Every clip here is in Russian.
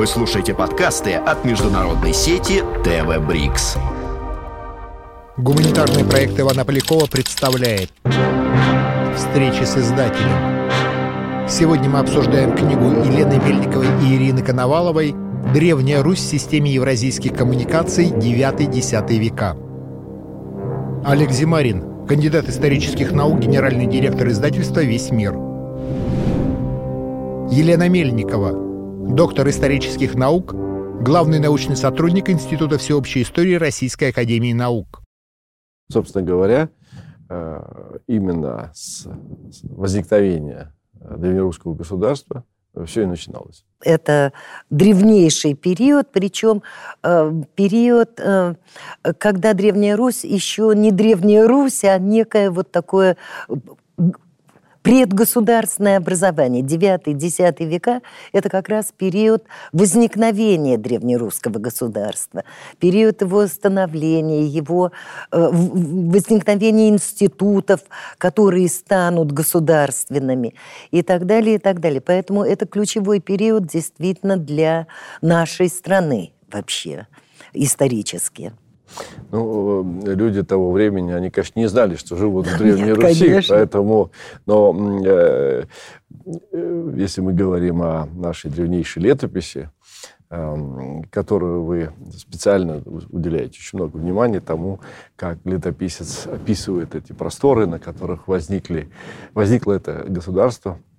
Вы слушаете подкасты от международной сети ТВ Брикс. Гуманитарный проект Ивана Полякова представляет Встречи с издателем. Сегодня мы обсуждаем книгу Елены Мельниковой и Ирины Коноваловой «Древняя Русь в системе евразийских коммуникаций 9-10 века». Олег Зимарин, кандидат исторических наук, генеральный директор издательства «Весь мир». Елена Мельникова, доктор исторических наук, главный научный сотрудник Института всеобщей истории Российской академии наук. Собственно говоря, э, именно с возникновения древнерусского государства все и начиналось. Это древнейший период, причем э, период, э, когда Древняя Русь еще не Древняя Русь, а некое вот такое Предгосударственное образование, 9-10 века, это как раз период возникновения древнерусского государства, период его становления, его э, возникновения институтов, которые станут государственными и так далее, и так далее. Поэтому это ключевой период действительно для нашей страны вообще исторически. Ну, люди того времени, они, конечно, не знали, что живут в Древней Нет, Руси, конечно. поэтому, но э, э, если мы говорим о нашей древнейшей летописи, э, которую вы специально уделяете очень много внимания тому, как летописец описывает эти просторы, на которых возникли, возникло это государство –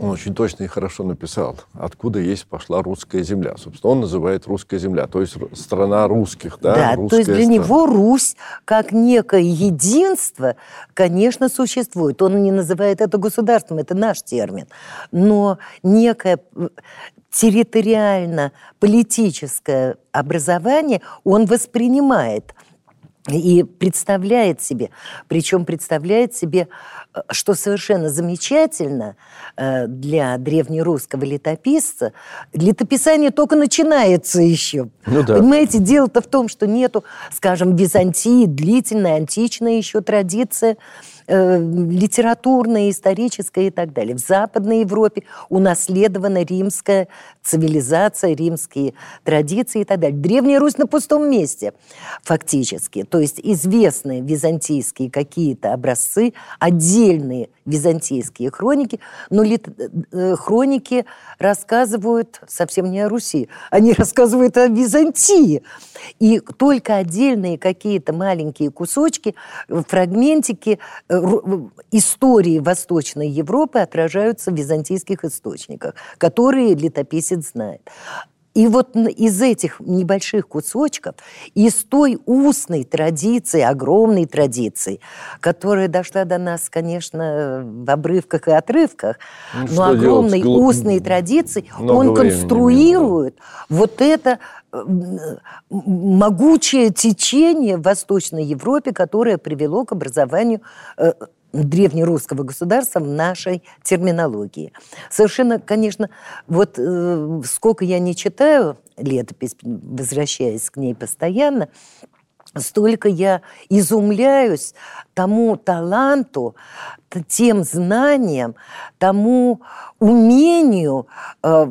он очень точно и хорошо написал, откуда есть пошла русская земля. Собственно, он называет русская земля, то есть страна русских. Да, да то есть для страна. него Русь, как некое единство, конечно, существует. Он не называет это государством, это наш термин. Но некое территориально-политическое образование он воспринимает и представляет себе, причем представляет себе, э, что совершенно замечательно э, для древнерусского летописца, летописание только начинается еще. Ну, да. Понимаете, дело-то в том, что нету, скажем, Византии, длительная античная еще традиция – э, литературная, историческая и так далее. В Западной Европе унаследована римская цивилизация, римские традиции и так далее. Древняя Русь на пустом месте фактически. То есть известные византийские какие-то образцы, отдельные византийские хроники, но лит... Э, хроники рассказывают совсем не о Руси, они рассказывают о Византии. И только отдельные какие-то маленькие кусочки, фрагментики э, истории Восточной Европы отражаются в византийских источниках, которые летописец знает. И вот из этих небольших кусочков, из той устной традиции, огромной традиции, которая дошла до нас, конечно, в обрывках и отрывках, ну, но огромной делать? устной традиции, Много он конструирует вот это могучее течение в Восточной Европе, которое привело к образованию э, древнерусского государства в нашей терминологии. Совершенно, конечно, вот э, сколько я не читаю летопись, возвращаясь к ней постоянно, столько я изумляюсь тому таланту, тем знаниям, тому умению э,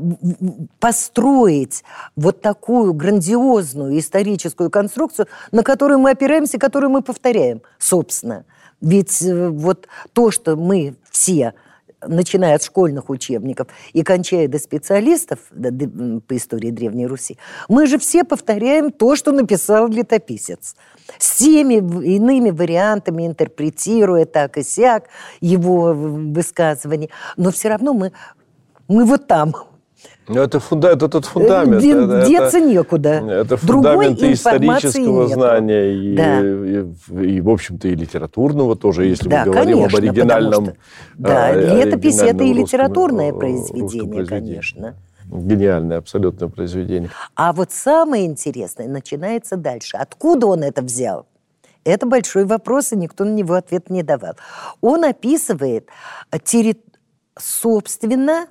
построить вот такую грандиозную историческую конструкцию, на которую мы опираемся, которую мы повторяем, собственно. Ведь э, вот то, что мы все начиная от школьных учебников и кончая до специалистов по истории Древней Руси, мы же все повторяем то, что написал летописец. С теми иными вариантами, интерпретируя так и сяк его высказывания. Но все равно мы, мы вот там, это, фунда, это тот фундамент. Де, это, деться это, некуда. Это фундамент Другой исторического нет. знания и, да. и, и, в общем-то, и литературного тоже, если да, мы говорим конечно, об оригинальном. Что, да, а, летопись это и литературное произведение, конечно. Гениальное, абсолютное произведение. А вот самое интересное начинается дальше. Откуда он это взял? Это большой вопрос, и никто на него ответ не давал. Он описывает, терри... собственно,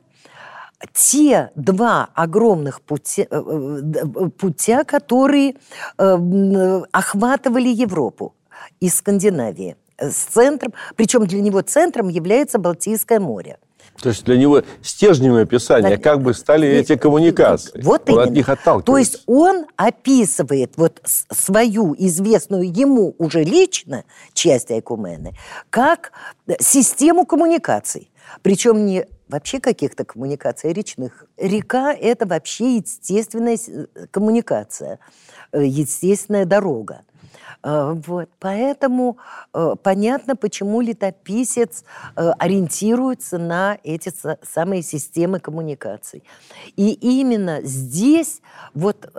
те два огромных путя, э, э, путя которые э, охватывали Европу из Скандинавии с центром, причем для него центром является Балтийское море. То есть для него стержнем описания да, как бы стали эти коммуникации. Вот он именно. от них отталкивается. То есть он описывает вот свою известную ему уже лично часть Айкумены как систему коммуникаций. Причем не вообще каких-то коммуникаций, речных. Река – это вообще естественная коммуникация, э, естественная дорога. Э, вот. Поэтому э, понятно, почему летописец э, ориентируется на эти самые системы коммуникаций. И именно здесь, вот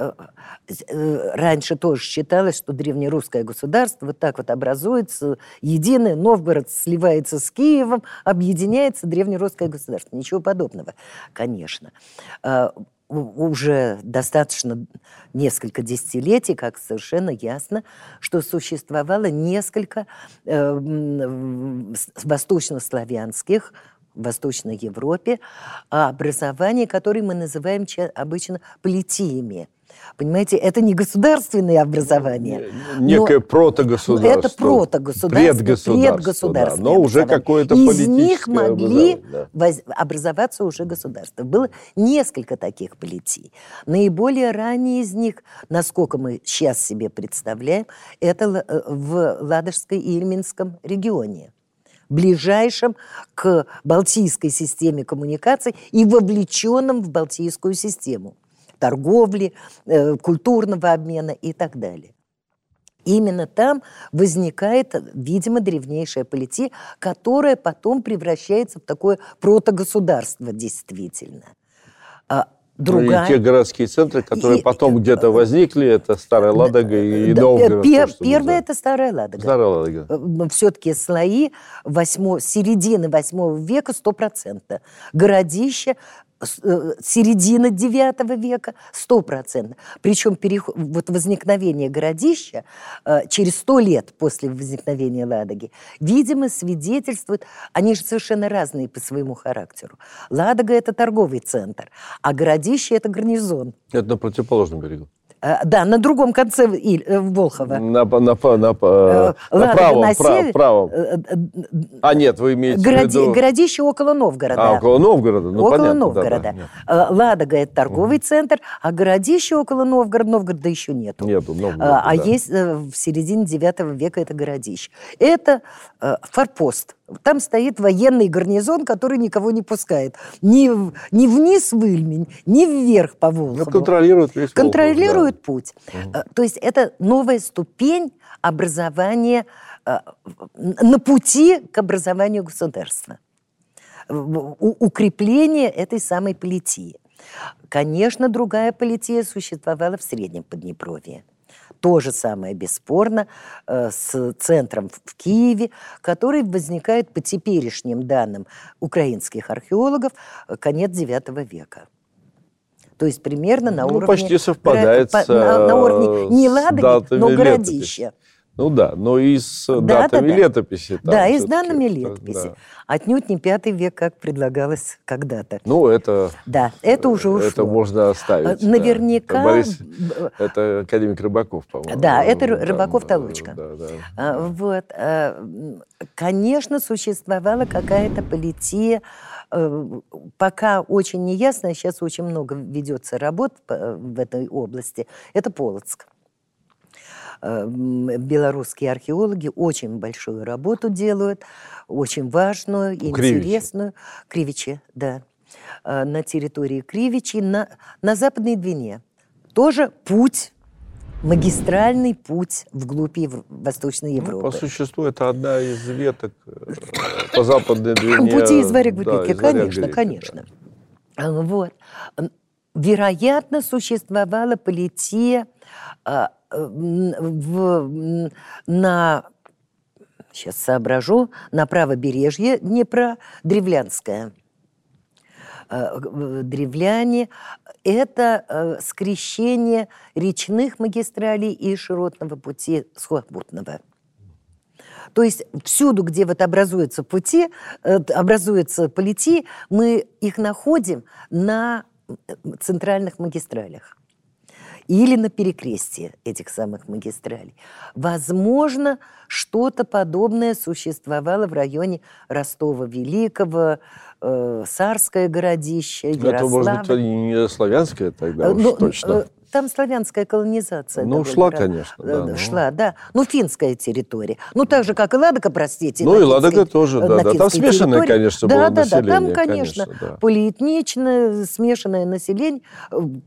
раньше тоже считалось, что древнерусское государство вот так вот образуется, единое, Новгород сливается с Киевом, объединяется древнерусское государство. Ничего подобного, конечно уже достаточно несколько десятилетий, как совершенно ясно, что существовало несколько э, восточнославянских в Восточной Европе образований, которые мы называем обычно политиями – Понимаете, это не государственное образование. Некое протогосударство. Это протогосударство, предгосударство, предгосударство. Да, но уже какое-то политическое Из них могли да. воз... образоваться уже государства. Было несколько таких политий. Наиболее ранние из них, насколько мы сейчас себе представляем, это э, в Ладожской и Ильминском регионе ближайшем к Балтийской системе коммуникаций и вовлеченном в Балтийскую систему торговли, э, культурного обмена и так далее. Именно там возникает, видимо, древнейшая полития, которая потом превращается в такое протогосударство действительно. А другая... Ну, и те городские центры, которые и, потом где-то возникли, это Старая Ладога и да, Новгород. Пер, то, первое – это Старая Ладога. Старая Ладога. Э, Все-таки слои 8, середины 8 века 100%. Городище середина IX века, стопроцентно. Причем переход, вот возникновение городища э, через сто лет после возникновения Ладоги, видимо, свидетельствует, они же совершенно разные по своему характеру. Ладога – это торговый центр, а городище – это гарнизон. Это на противоположном берегу. Э, да, на другом конце э, Волхова. На, на, на, на, на правом, на прав, правом. А нет, вы имеете Городи, в виду... Городище около Новгорода. А, около Новгорода, ну Около понятно, Новгорода. Да, да, Ладога – это торговый угу. центр, а городище около Новгорода, Новгорода еще нету. Нету, Новгорода, А, да. есть в середине IX века это городище. Это форпост там стоит военный гарнизон, который никого не пускает. Ни, ни вниз в Ильмень, ни вверх по Волхову. Ну, контролирует весь Контролирует да. путь. Угу. То есть это новая ступень образования э, на пути к образованию государства. Укрепление этой самой политии. Конечно, другая полития существовала в Среднем Поднепровье. То же самое, бесспорно, э, с центром в Киеве, который возникает по теперешним данным украинских археологов э, конец IX века. То есть примерно на ну, уровне... почти совпадает по, на, на уровне не Ладоги, но городища. Ну да, но и с да, датами да, да. летописи. Да, и с данными летописи. Да. Отнюдь не пятый век, как предлагалось когда-то. Ну, это... Да, это уже ушло. Это можно оставить. Наверняка... Да. Борис, это академик Рыбаков, по-моему. Да, это Рыбаков-Толочка. Да, да. Вот. Конечно, существовала какая-то полития, э, пока очень неясно, сейчас очень много ведется работ в этой области, это Полоцк. Белорусские археологи очень большую работу делают, очень важную, интересную. Кривичи, да. Э, на территории Кривичи, на, на Западной Двине. Тоже путь магистральный путь вглубь Ев... Восточной Европы. Ну, по существу это одна из веток э, по западной Двине. Пути из варяг да, конечно, конечно. Да. Вот. Вероятно, существовала полития в, на, сейчас соображу, на правобережье Днепра, Древлянская. Э, древляне – это э, скрещение речных магистралей и широтного пути сухопутного. То есть всюду, где вот образуются пути, э, образуются полети, мы их находим на центральных магистралях. Или на перекрестии этих самых магистралей. Возможно, что-то подобное существовало в районе Ростова-Великого, э, Сарское городище, Ярославль. Это, может быть, не славянское тогда э, уж ну, точно. Э, там славянская колонизация. Ну, шла, города. конечно. Да, ну. Шла, да. Ну, финская территория. Ну, так же, как и Ладога, простите. Ну, и Ладога тоже, да. да. Там смешанное, конечно, да, было да, население. Да, там, конечно, конечно да. полиэтничное, смешанное население,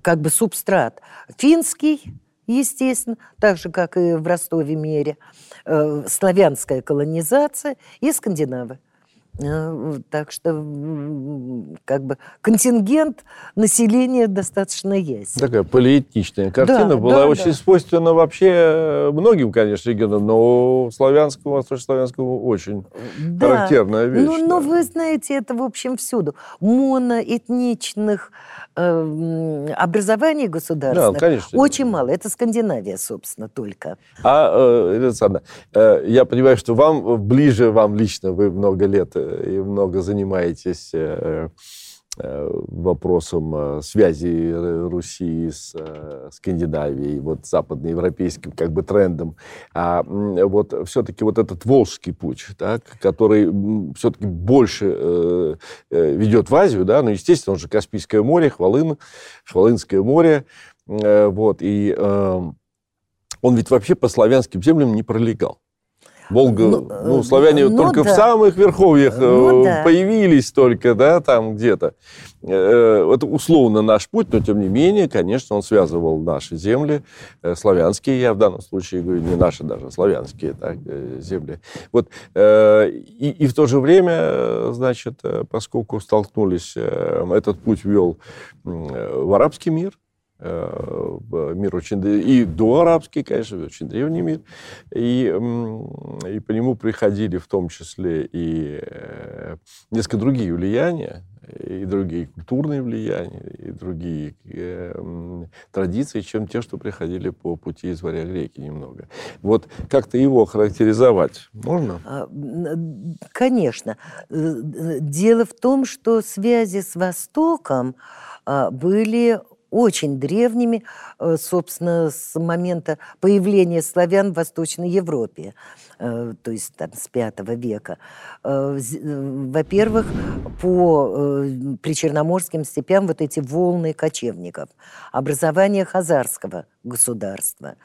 как бы субстрат. Финский, естественно, так же, как и в Ростове-Мере, э, славянская колонизация и скандинавы. Э, так что как бы контингент населения достаточно есть. Такая полиэтничная картина да, была да, очень да. свойственна вообще э, многим, конечно, регионам, но славянскому, восточнославянскому очень да. характерная вещь. Ну, да. но вы знаете, это в общем всюду. Моноэтничных э, образований государственных да, конечно. очень мало. Это Скандинавия, собственно, только. А, э, Александра, э, я понимаю, что вам ближе, вам лично, вы много лет э, и много занимаетесь э, э, вопросом связи Руси с Скандинавией, вот западноевропейским как бы трендом. А вот все-таки вот этот Волжский путь, да, который все-таки больше ведет в Азию, да, ну, естественно, он же Каспийское море, Хвалын, Хвалынское море, вот, и он ведь вообще по славянским землям не пролегал. Волга, ну, ну славяне ну, только да. в самых верховьях ну, э, да. появились только, да, там где-то. Э, это условно наш путь, но тем не менее, конечно, он связывал наши земли, э, славянские, я в данном случае говорю, не наши даже, славянские так, земли. Вот, и, и в то же время, значит, поскольку столкнулись, этот путь вел в арабский мир, Э, мир очень... И до арабский, конечно, очень древний мир. И, и по нему приходили в том числе и э, несколько другие влияния, и другие культурные влияния, и другие э, традиции, чем те, что приходили по пути из Варя греки немного. Вот как-то его характеризовать можно? А, конечно. Дело в том, что связи с Востоком а, были очень древними, э, собственно, с момента появления славян в Восточной Европе, э, то есть там, с V века. Э, во-первых, по причерноморским степям вот эти волны кочевников, образование хазарского государства,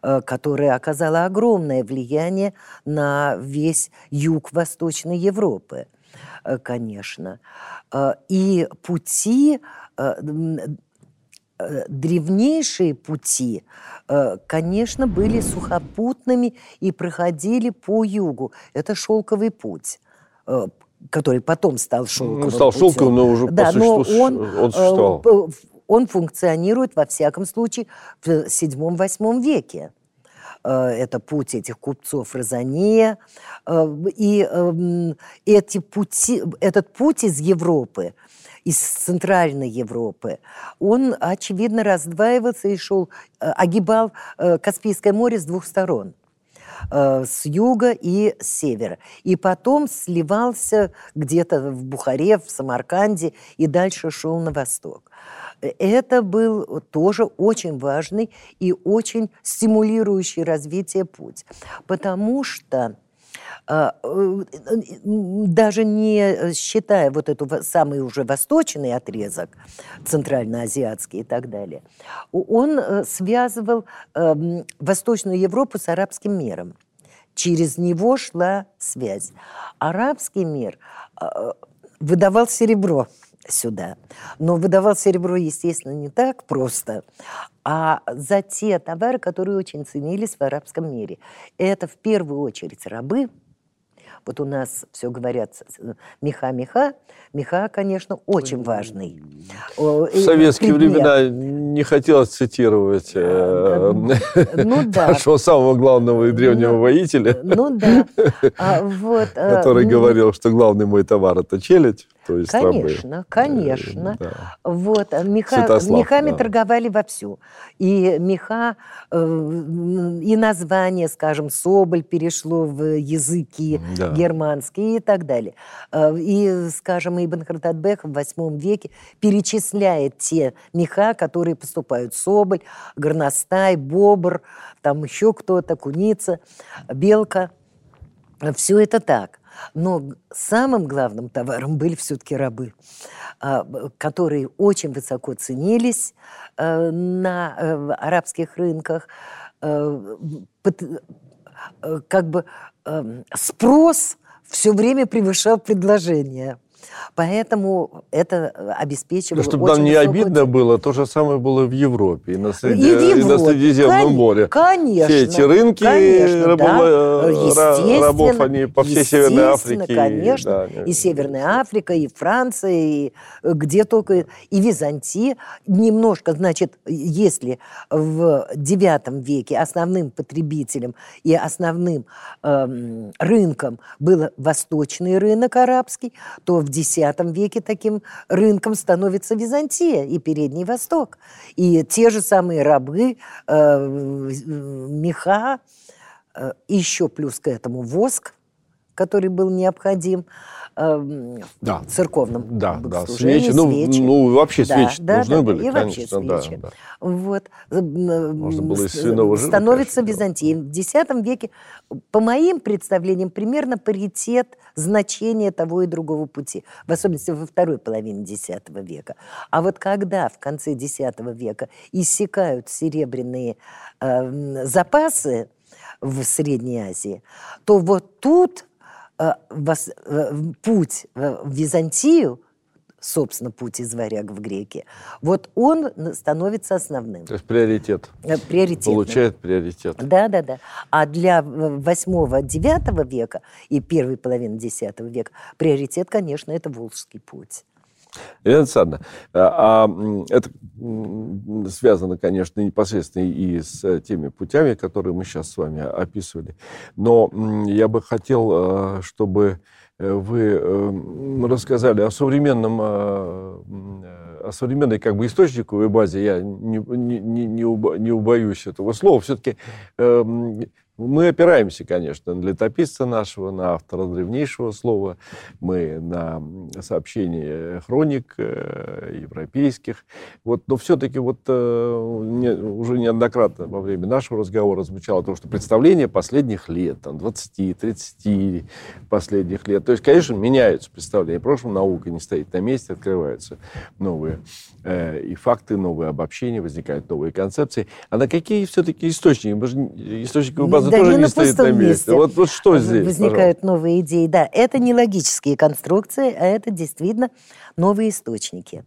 которое оказало огромное влияние на весь юг Восточной Европы, конечно. И пути древнейшие пути, э, конечно, были сухопутными и проходили по югу. Это шелковый путь, э, который потом стал шелковым. Ну, стал путем. шелковым, но уже да, по но он, он существовал. Он функционирует, во всяком случае, в VII-VIII веке это путь этих купцов Розания. И эм, эти пути, этот путь из Европы из Центральной Европы, он, очевидно, раздваивался и шел, э, огибал э, Каспийское море с двух сторон э, с юга и с севера. И потом сливался где-то в Бухаре, в Самарканде и дальше шел на восток. Это был тоже очень важный и очень стимулирующий развитие путь, потому что даже не считая вот эту самый уже восточный отрезок, центральноазиатский и так далее, он э, связывал эм, Восточную Европу с арабским миром. Через него шла связь. Арабский мир а, выдавал серебро сюда. Но выдавал серебро, естественно, не так просто, а за те товары, которые очень ценились в арабском мире. Это в первую очередь рабы – вот у нас все говорят меха-меха. Меха, конечно, очень важный. В советские предмет. времена не хотелось цитировать э, ну, да. нашего самого главного и древнего ну, воителя. Ну да. А, вот, который а, говорил, что главный мой товар – это челядь. То есть Конечно, конечно. Э, да. Вот, а меха, Святослав, мехами да. торговали вовсю. И меха, э, и название, скажем, соболь перешло в языки да. германские и так далее. Э, и, скажем, Ибн Хартадбех в восьмом веке перечисляет те меха, которые поступают. Соболь, горностай, бобр, там еще кто-то, куница, белка. Все это так. Но самым главным товаром были все-таки рабы, а, которые очень высоко ценились э, на э, арабских рынках. Э, как бы эм, спрос все время превышал предложение. Поэтому это обеспечивало ну, Чтобы нам не обидно было, то же самое было в Европе и на, Среди... и Европе. И на Средиземном Кон... море. Конечно. Все эти рынки конечно, рабов, да. рабов, они по всей Северной Африке. конечно. Да, и Северная Африка, и Франция, и э, где только. И Византия. Немножко, значит, если в IX веке основным потребителем и основным э, рынком был восточный рынок арабский, то в X веке таким рынком становится Византия и Передний Восток. И те же самые рабы, э, меха, э, еще плюс к этому воск, который был необходим э, да. в церковном да, да, свечи. Ну, свечи. Ну, вообще да, свечи да, нужны да, были, и конечно. Вообще свечи. Да, да. Вот. Можно было из свиного жира, Становится конечно, Византией. В X веке, по моим представлениям, примерно паритет значения того и другого пути. В особенности во второй половине X века. А вот когда в конце X века иссякают серебряные э, запасы в Средней Азии, то вот тут путь в Византию, собственно, путь из варяг в греки, вот он становится основным. То есть приоритет. Э, приоритет. Получает приоритет. Да, да, да. А для 8-9 века и первой половины X века приоритет, конечно, это Волжский путь. Елена Александровна, а, а это связано, конечно, непосредственно и с теми путями, которые мы сейчас с вами описывали. Но я бы хотел, а, чтобы э, вы э, рассказали о современном, о современной как бы источниковой базе. Я не, не, не, не убоюсь этого слова. Все-таки эм, мы опираемся, конечно, на летописца нашего, на автора древнейшего слова, мы на сообщения хроник э, европейских. Вот, но все-таки вот э, не, уже неоднократно во время нашего разговора звучало то, что представление последних лет, там, 20-30 последних лет. То есть, конечно, меняются представления. В прошлом наука не стоит на месте, открываются новые э, и факты, новые обобщения, возникают новые концепции. А на какие все-таки источники? Мы же источниковую база да, тоже не, не стоит на месте. месте. Вот, вот что здесь? Возникают пожалуйста. новые идеи. Да, это не логические конструкции, а это действительно новые источники.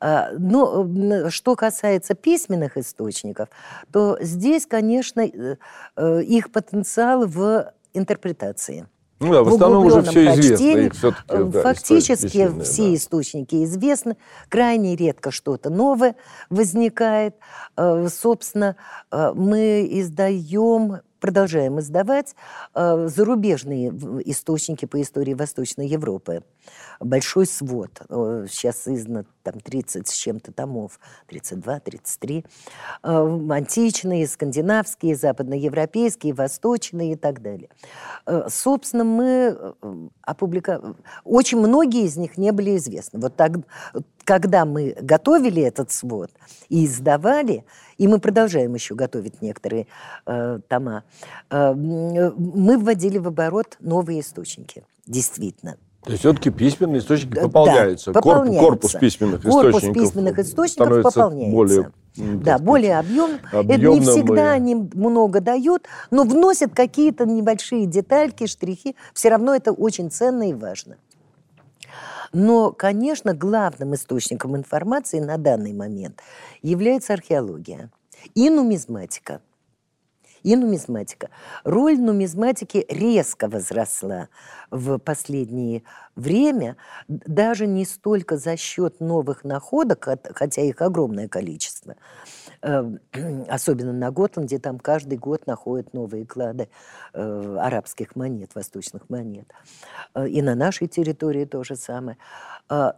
А, ну, что касается письменных источников, то здесь, конечно, э, э, их потенциал в интерпретации. Ну да, в, основном уже все известно. Их да, Фактически все да. источники известны. Крайне редко что-то новое возникает. Э, собственно, мы издаем продолжаем издавать э, зарубежные источники по истории Восточной Европы. Большой свод. Сейчас издано там 30 с чем-то томов, 32, 33. Э, античные, скандинавские, западноевропейские, восточные и так далее. Э, собственно, мы э, опубликовали... Очень многие из них не были известны. Вот так, когда мы готовили этот свод и издавали, и мы продолжаем еще готовить некоторые э, тома, э, мы вводили в оборот новые источники, действительно. То есть все-таки письменные источники пополняются. Да, пополняются. Корпус письменных Корпус источников, письменных источников пополняется. Более, да, более объем. Это не всегда и... они много дают, но вносят какие-то небольшие детальки, штрихи. Все равно это очень ценно и важно. Но, конечно, главным источником информации на данный момент является археология и нумизматика. И нумизматика. Роль нумизматики резко возросла в последнее время, даже не столько за счет новых находок, хотя их огромное количество, особенно на Готланде, там каждый год находят новые клады арабских монет, восточных монет. И на нашей территории то же самое. А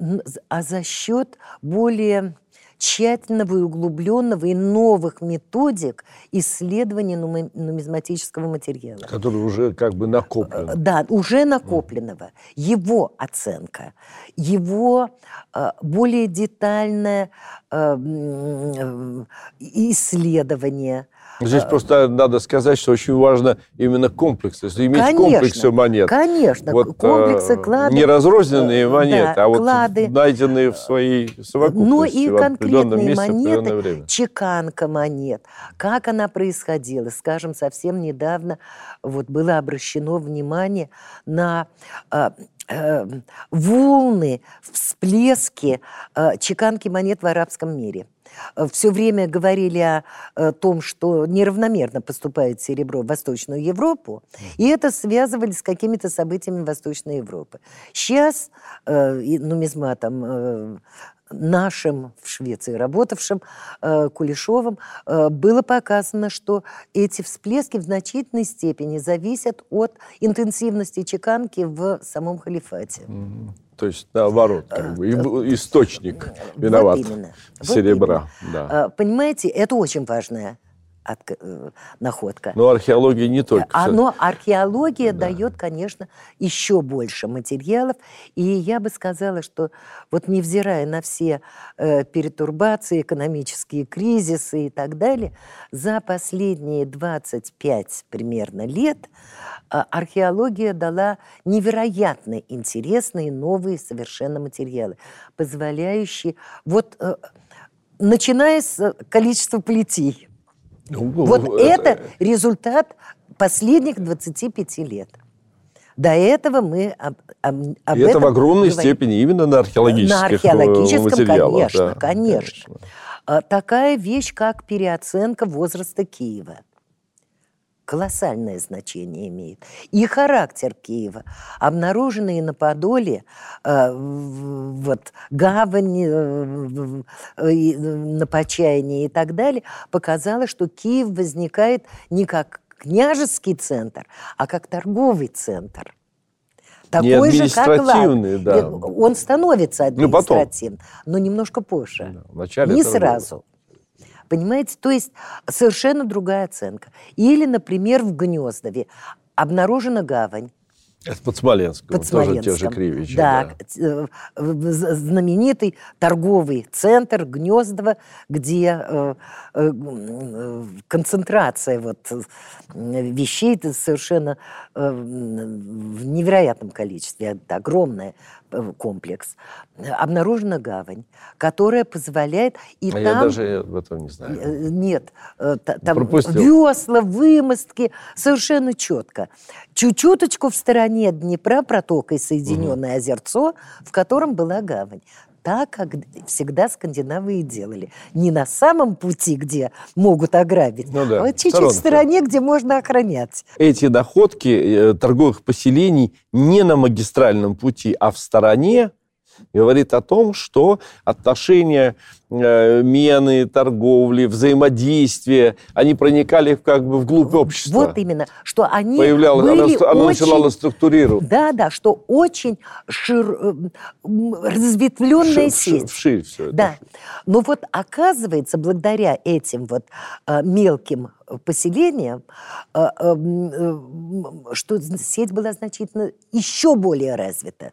за счет более тщательного и углубленного и новых методик исследования нумизматического материала. Который уже как бы накоплен. Э, да, уже накопленного. Его оценка, его э, более детальное э, исследование – Здесь а, просто надо сказать, что очень важно именно комплекс. То есть иметь конечно, комплексы монет. Конечно, вот, комплексы, э, клады. Не разрозненные монеты, да, а вот клады, найденные в своей совокупности. Но и конкретные месте, монеты, чеканка монет. Как она происходила? Скажем, совсем недавно вот было обращено внимание на э, э, волны, всплески э, чеканки монет в арабском мире. Э, все время говорили о, о том, что неравномерно поступает серебро в Восточную Европу, и это связывали с какими-то событиями Восточной Европы. Сейчас э, нумизматом э, нашим в Швеции работавшим э, Кулешовым э, было показано, что эти всплески в значительной степени зависят от интенсивности чеканки в самом халифате. Mm-hmm. То есть наоборот, как бы, э, источник виноват вот именно. серебра. Вот именно. Да. Понимаете, это очень важная от, э, находка. Но археология не только. А, но археология да. дает, конечно, еще больше материалов. И я бы сказала, что вот невзирая на все э, перетурбации, экономические кризисы и так далее, за последние 25 примерно лет э, археология дала невероятно интересные новые совершенно материалы, позволяющие вот э, начиная с количества плетей, ну, вот ну, это, это результат последних 25 лет. До этого мы об, об, об И этом это в огромной говорим. степени именно на археологических На археологическом, конечно, да, конечно. конечно. А, такая вещь, как переоценка возраста Киева колоссальное значение имеет. И характер Киева, обнаруженные на Подоле э, вот, гавань э, э, на Почаянии и так далее, показало, что Киев возникает не как княжеский центр, а как торговый центр. Такой же, как да. Он становится административным, ну, но немножко позже. Да, не сразу. Понимаете? То есть совершенно другая оценка. Или, например, в Гнездове обнаружена гавань. Это под Смоленском, под Смоленском. тоже те же Кривичи. Да, да, э, знаменитый торговый центр Гнездово, где э, э, концентрация вот вещей совершенно в невероятном количестве, это огромная комплекс, обнаружена гавань, которая позволяет... И а там... я даже об этом не знаю. Э, нет, э, там Пропустил. весла, вымостки, совершенно четко. Чуть-чуточку в стороне Днепра протокой соединенное угу. озерцо, в котором была гавань так, как всегда скандинавы и делали. Не на самом пути, где могут ограбить, ну да, а вот чуть-чуть в стороне, где можно охранять. Эти находки э, торговых поселений не на магистральном пути, а в стороне, говорит о том, что отношения э, мены, торговли, взаимодействия, они проникали как бы вглубь общества. Вот именно, что они Появлялось, были она, она очень, начинала структурировать. Да, да, что очень шир, э, разветвленная Шир, сеть. Вширь все это. Да. Но вот оказывается, благодаря этим вот э, мелким поселениям, что сеть была значительно еще более развита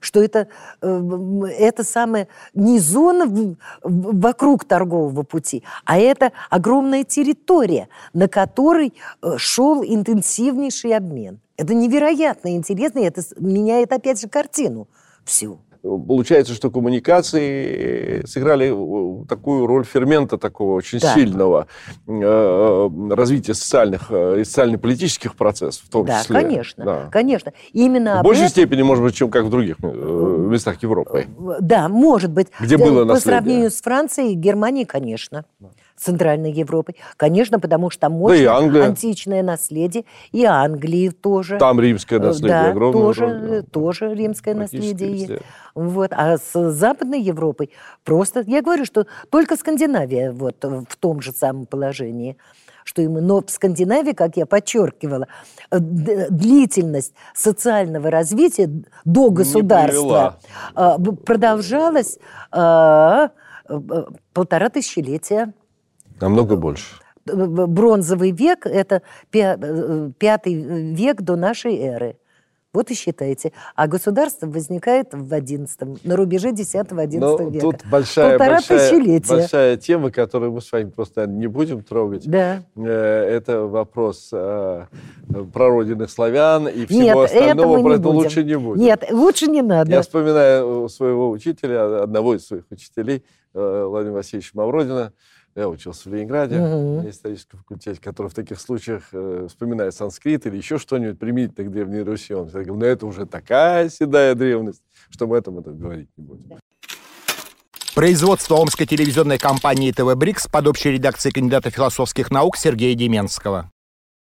что это, э, это самое не зона вокруг торгового пути, а это огромная территория, на которой э, шел интенсивнейший обмен. Это невероятно интересно, и это меняет опять же картину всю. Получается, что коммуникации сыграли э, такую роль фермента такого очень да. сильного э, развития социальных и социально-политических процессов в том да, числе. Конечно, да, конечно. Именно в большей этом... степени, может быть, чем как в других местах Европы. Да, может быть. Где было По сравнению с Францией и Германией, конечно. Центральной Европой. Конечно, потому что там мощное да античное наследие. И Англии тоже. Там римское наследие да, огромное. Тоже, роль, тоже римское наследие есть. Вот. А с Западной Европой просто... Я говорю, что только Скандинавия вот в том же самом положении что ему, но в Скандинавии, как я подчеркивала, длительность социального развития до государства продолжалась полтора тысячелетия. Намного больше. Бронзовый век – это э, пятый век до нашей эры. Вот и считайте. А государство возникает в 11 на рубеже 10-11 ну, века. Тут большая, Полтора большая, большая тема, которую мы с вами просто не будем трогать. Да. Э, это вопрос э, про родины славян и всего Нет, остального. Про это лучше не будем. Нет, лучше не надо. Я вспоминаю своего учителя, одного из своих учителей, э, Владимира Васильевича Мавродина, я учился в Ленинграде угу. на историческом факультете, который в таких случаях э, вспоминает санскрит или еще что-нибудь применительно к Древней Руси. Он говорил, ну это уже такая седая древность, что мы этом это говорить не будем. Производство омской телевизионной компании ТВ «Брикс» под общей редакцией кандидата философских наук Сергея Деменского.